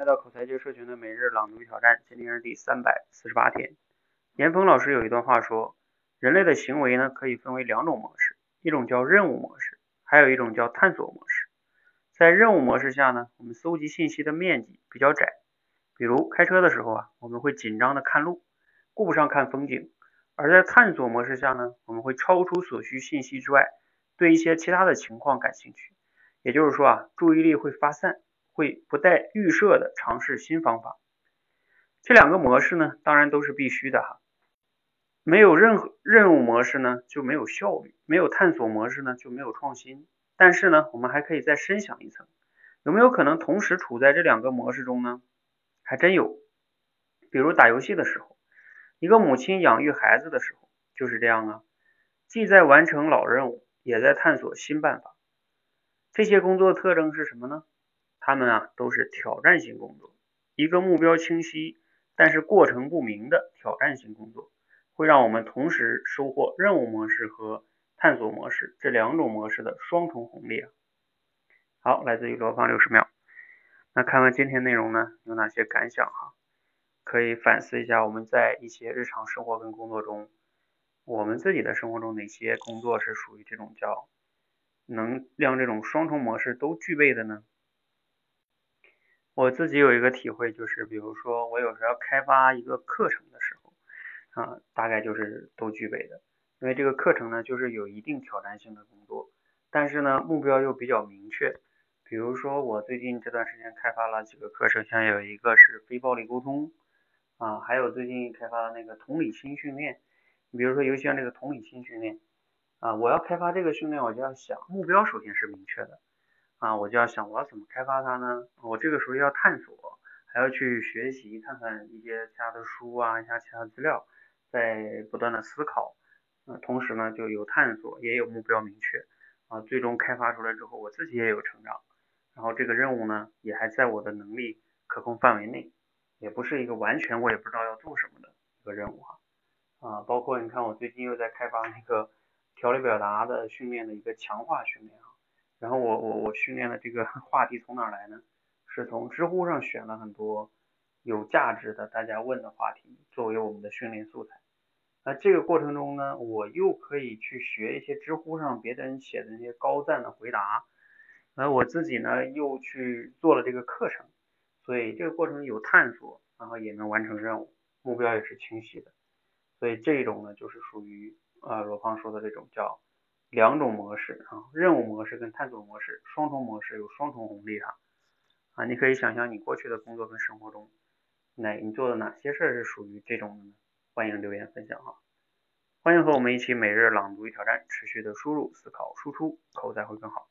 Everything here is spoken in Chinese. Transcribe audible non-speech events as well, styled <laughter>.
来到口才界社群的每日朗读挑战，今天是第三百四十八天。严峰老师有一段话说，人类的行为呢可以分为两种模式，一种叫任务模式，还有一种叫探索模式。在任务模式下呢，我们搜集信息的面积比较窄，比如开车的时候啊，我们会紧张的看路，顾不上看风景；而在探索模式下呢，我们会超出所需信息之外，对一些其他的情况感兴趣。也就是说啊，注意力会发散。会不带预设的尝试新方法，这两个模式呢，当然都是必须的哈。没有任何任务模式呢，就没有效率；没有探索模式呢，就没有创新。但是呢，我们还可以再深想一层，有没有可能同时处在这两个模式中呢？还真有。比如打游戏的时候，一个母亲养育孩子的时候就是这样啊，既在完成老任务，也在探索新办法。这些工作特征是什么呢？他们啊都是挑战性工作，一个目标清晰，但是过程不明的挑战性工作，会让我们同时收获任务模式和探索模式这两种模式的双重红利啊。好，来自于罗芳六十秒。那看完今天内容呢，有哪些感想哈？可以反思一下我们在一些日常生活跟工作中，我们自己的生活中哪些工作是属于这种叫能让这种双重模式都具备的呢？我自己有一个体会，就是比如说我有时候要开发一个课程的时候，啊，大概就是都具备的。因为这个课程呢，就是有一定挑战性的工作，但是呢，目标又比较明确。比如说我最近这段时间开发了几个课程，像有一个是非暴力沟通，啊，还有最近开发的那个同理心训练。你比如说，尤其像这个同理心训练，啊，我要开发这个训练，我就要想目标首先是明确的。啊，我就要想我要怎么开发它呢？我这个时候要探索，还要去学习，看看一些其他的书啊，一下其他资料，在不断的思考。呃，同时呢，就有探索，也有目标明确。啊，最终开发出来之后，我自己也有成长。然后这个任务呢，也还在我的能力可控范围内，也不是一个完全我也不知道要做什么的一个任务哈。啊，包括你看，我最近又在开发那个条理表达的训练的一个强化训练啊。然后我我我训练的这个 <laughs> 话题从哪来呢？是从知乎上选了很多有价值的大家问的话题作为我们的训练素材。那这个过程中呢，我又可以去学一些知乎上别人写的那些高赞的回答，而我自己呢又去做了这个课程，所以这个过程有探索，然后也能完成任务，目标也是清晰的。所以这种呢就是属于啊罗胖说的这种叫。两种模式啊，任务模式跟探索模式，双重模式有双重红利哈啊，你可以想象你过去的工作跟生活中，哪你做的哪些事儿是属于这种的呢？欢迎留言分享哈，欢迎和我们一起每日朗读与挑战，持续的输入、思考、输出，口才会更好。